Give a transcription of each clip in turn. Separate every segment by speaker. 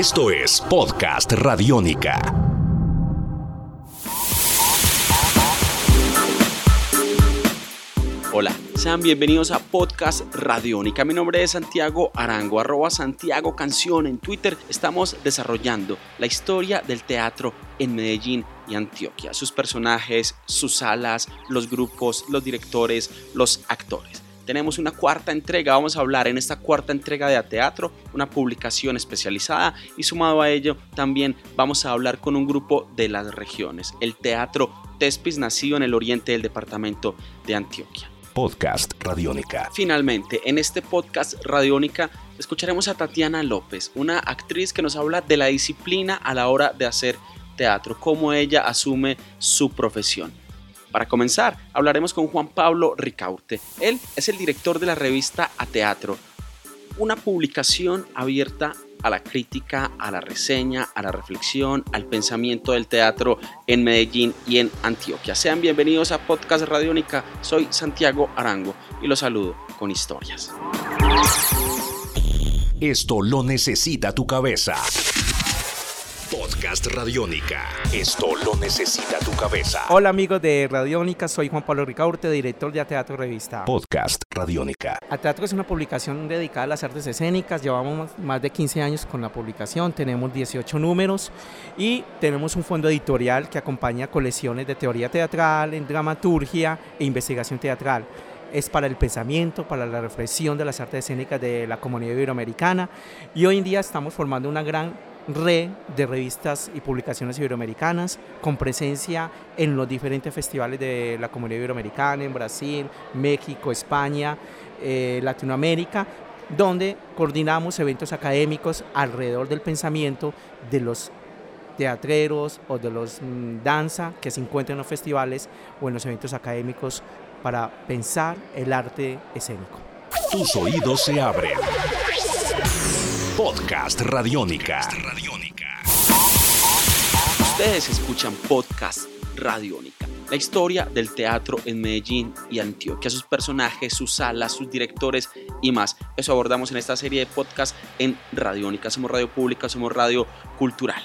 Speaker 1: Esto es Podcast Radiónica.
Speaker 2: Hola, sean bienvenidos a Podcast Radiónica. Mi nombre es Santiago Arango, arroba Santiago Canción en Twitter. Estamos desarrollando la historia del teatro en Medellín y Antioquia, sus personajes, sus salas, los grupos, los directores, los actores tenemos una cuarta entrega. Vamos a hablar en esta cuarta entrega de A Teatro, una publicación especializada y sumado a ello también vamos a hablar con un grupo de las regiones, el Teatro Tespis, nacido en el oriente del departamento de Antioquia.
Speaker 1: Podcast Radiónica.
Speaker 2: Finalmente, en este podcast Radiónica escucharemos a Tatiana López, una actriz que nos habla de la disciplina a la hora de hacer teatro, cómo ella asume su profesión. Para comenzar, hablaremos con Juan Pablo Ricaurte. Él es el director de la revista A Teatro, una publicación abierta a la crítica, a la reseña, a la reflexión, al pensamiento del teatro en Medellín y en Antioquia. Sean bienvenidos a Podcast Radiónica. Soy Santiago Arango y los saludo con historias.
Speaker 1: Esto lo necesita tu cabeza. Podcast Radiónica. Esto lo necesita tu cabeza.
Speaker 3: Hola amigos de Radiónica, soy Juan Pablo Ricaurte, director de A Teatro Revista.
Speaker 1: Podcast Radiónica.
Speaker 3: A Teatro es una publicación dedicada a las artes escénicas, llevamos más de 15 años con la publicación, tenemos 18 números y tenemos un fondo editorial que acompaña colecciones de teoría teatral, en dramaturgia e investigación teatral es para el pensamiento, para la reflexión de las artes escénicas de la comunidad iberoamericana y hoy en día estamos formando una gran red de revistas y publicaciones iberoamericanas con presencia en los diferentes festivales de la comunidad iberoamericana, en Brasil, México, España, eh, Latinoamérica, donde coordinamos eventos académicos alrededor del pensamiento de los teatreros o de los mm, danza que se encuentran en los festivales o en los eventos académicos para pensar el arte escénico.
Speaker 1: Tus oídos se abren. Podcast Radiónica.
Speaker 2: Ustedes escuchan Podcast Radiónica. La historia del teatro en Medellín y Antioquia, sus personajes, sus salas, sus directores y más. Eso abordamos en esta serie de podcast en Radiónica. Somos radio pública, somos radio cultural.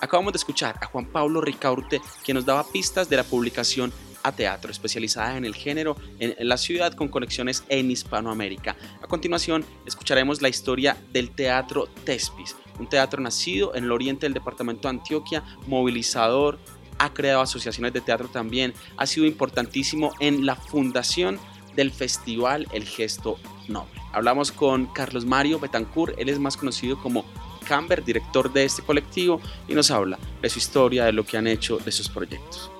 Speaker 2: Acabamos de escuchar a Juan Pablo Ricaurte, que nos daba pistas de la publicación a teatro, especializada en el género en, la ciudad con conexiones en Hispanoamérica. A continuación, escucharemos la historia del Teatro Tespis, un teatro nacido en el oriente del departamento de Antioquia, movilizador, ha creado asociaciones de teatro también, ha sido importantísimo en la fundación del festival El Gesto Noble. Hablamos con Carlos Mario Betancourt, él es más conocido como Camber, director de este colectivo, y nos habla de su historia, de lo que han hecho, de sus proyectos.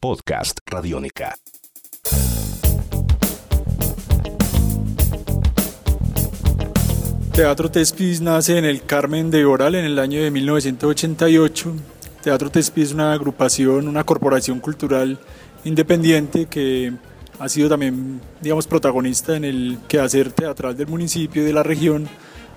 Speaker 1: Podcast Radiónica.
Speaker 4: Teatro Tespis nace en el Carmen de Oral en el año de 1988. Teatro Tespis es una agrupación, una corporación cultural independiente que ha sido también, digamos, protagonista en el quehacer teatral del municipio y de la región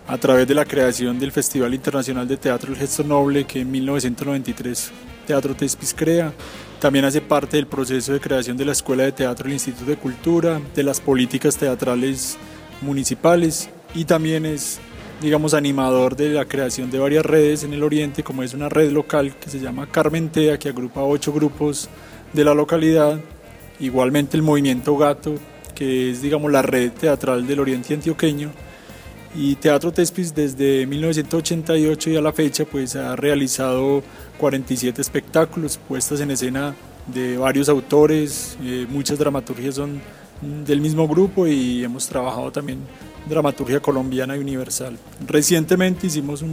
Speaker 4: a través de la creación del Festival Internacional de Teatro El Gesto Noble que en 1993 Teatro Tespis crea. También hace parte del proceso de creación de la Escuela de Teatro del Instituto de Cultura, de las políticas teatrales municipales y también es, digamos, animador de la creación de varias redes en el Oriente, como es una red local que se llama Carmentea, que agrupa ocho grupos de la localidad. Igualmente el Movimiento Gato, que es, digamos, la red teatral del Oriente Antioqueño y Teatro Tespis desde 1988 y a la fecha pues ha realizado 47 espectáculos, puestas en escena de varios autores, eh, muchas dramaturgias son del mismo grupo y hemos trabajado también dramaturgia colombiana y universal. Recientemente hicimos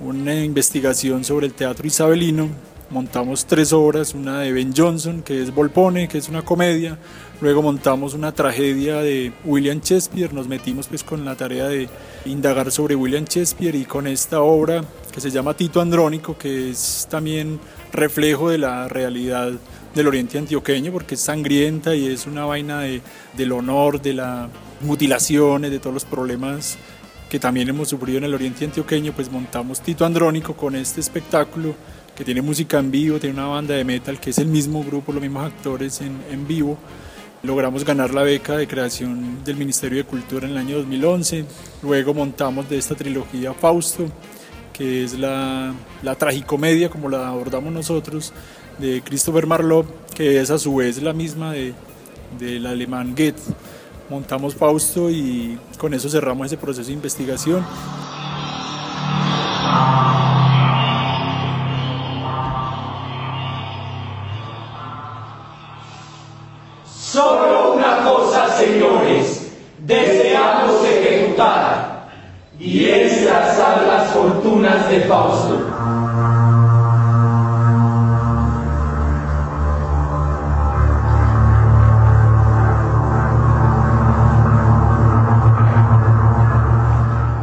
Speaker 4: una investigación sobre el teatro isabelino, montamos tres obras, una de Ben Jonson, que es Volpone, que es una comedia, luego montamos una tragedia de William Shakespeare, nos metimos pues con la tarea de indagar sobre William Shakespeare y con esta obra que se llama Tito Andrónico, que es también reflejo de la realidad del oriente antioqueño, porque es sangrienta y es una vaina de, del honor, de las mutilaciones, de todos los problemas que también hemos sufrido en el oriente antioqueño, pues montamos Tito Andrónico con este espectáculo que tiene música en vivo, tiene una banda de metal que es el mismo grupo, los mismos actores en, en vivo. Logramos ganar la beca de creación del Ministerio de Cultura en el año 2011. Luego montamos de esta trilogía Fausto, que es la, la tragicomedia, como la abordamos nosotros, de Christopher Marlowe, que es a su vez la misma de, del alemán Goethe. Montamos Fausto y con eso cerramos ese proceso de investigación.
Speaker 5: Solo una cosa, señores, deseamos ejecutar, y es trazar las fortunas de Fausto.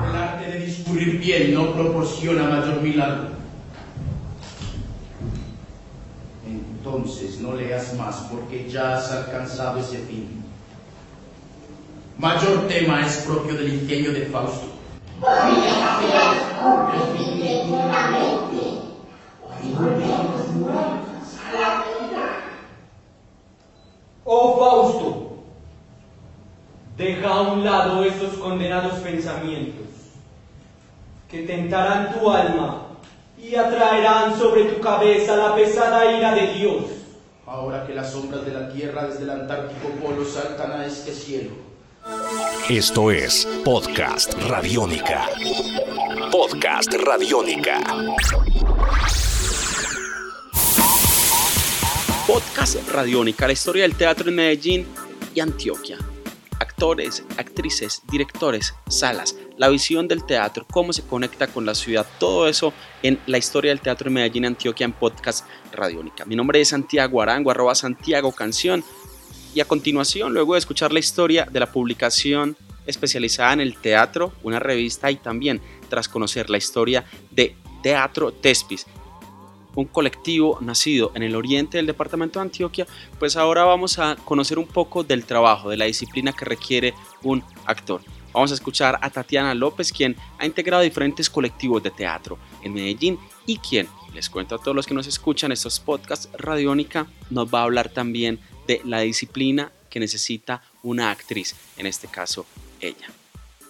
Speaker 6: El arte de discurrir bien no proporciona mayor milagro. Entonces no leas más porque ya has alcanzado ese fin. Mayor tema es propio del ingenio de Fausto.
Speaker 5: Oh Fausto, deja a un lado esos condenados pensamientos que tentarán tu alma y atraerán sobre tu cabeza la pesada ira de Dios.
Speaker 6: Ahora que las sombras de la tierra desde el Antártico Polo saltan a este cielo.
Speaker 1: Esto es Podcast Radiónica. Podcast Radiónica.
Speaker 2: Podcast Radiónica, la historia del teatro en Medellín y Antioquia. Actores, actrices, directores, salas, la visión del teatro, cómo se conecta con la ciudad, todo eso en la historia del teatro en Medellín y Antioquia en Podcast Radiónica. Mi nombre es Santiago Arango, arroba Santiago Canción. Y a continuación, luego de escuchar la historia de la publicación especializada en el teatro, una revista y también tras conocer la historia de Teatro Tespis, un colectivo nacido en el oriente del departamento de Antioquia, pues ahora vamos a conocer un poco del trabajo, de la disciplina que requiere un actor. Vamos a escuchar a Tatiana López, quien ha integrado diferentes colectivos de teatro en Medellín y quien, les cuento a todos los que nos escuchan estos podcasts, Radiónica nos va a hablar también de la disciplina que necesita una actriz, en este caso ella.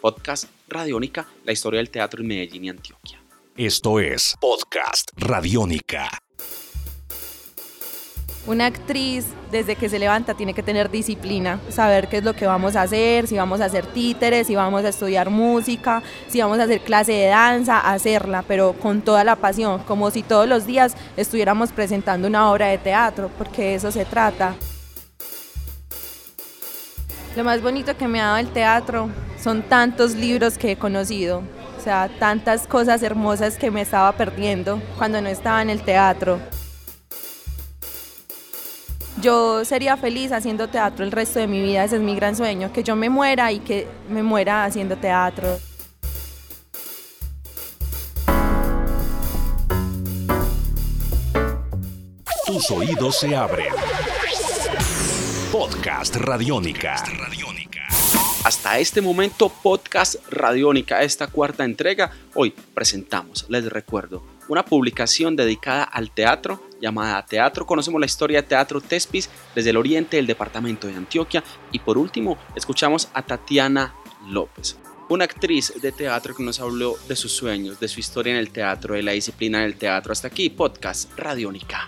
Speaker 2: Podcast Radiónica, la historia del teatro en Medellín y Antioquia.
Speaker 1: Esto es Podcast Radiónica.
Speaker 7: Una actriz desde que se levanta tiene que tener disciplina, saber qué es lo que vamos a hacer, si vamos a hacer títeres, si vamos a estudiar música, si vamos a hacer clase de danza, hacerla, pero con toda la pasión, como si todos los días estuviéramos presentando una obra de teatro, porque de eso se trata. Lo más bonito que me ha dado el teatro son tantos libros que he conocido, o sea, tantas cosas hermosas que me estaba perdiendo cuando no estaba en el teatro. Yo sería feliz haciendo teatro el resto de mi vida, ese es mi gran sueño, que yo me muera y que me muera haciendo teatro.
Speaker 1: Tus oídos se abren. Podcast Radiónica.
Speaker 2: Hasta este momento, Podcast Radiónica, esta cuarta entrega, hoy presentamos, les recuerdo, una publicación dedicada al teatro llamada Teatro. Conocemos la historia de Teatro Tespis desde el oriente del departamento de Antioquia. Y por último, escuchamos a Tatiana López, una actriz de teatro que nos habló de sus sueños, de su historia en el teatro, de la disciplina del teatro. Hasta aquí, Podcast Radiónica.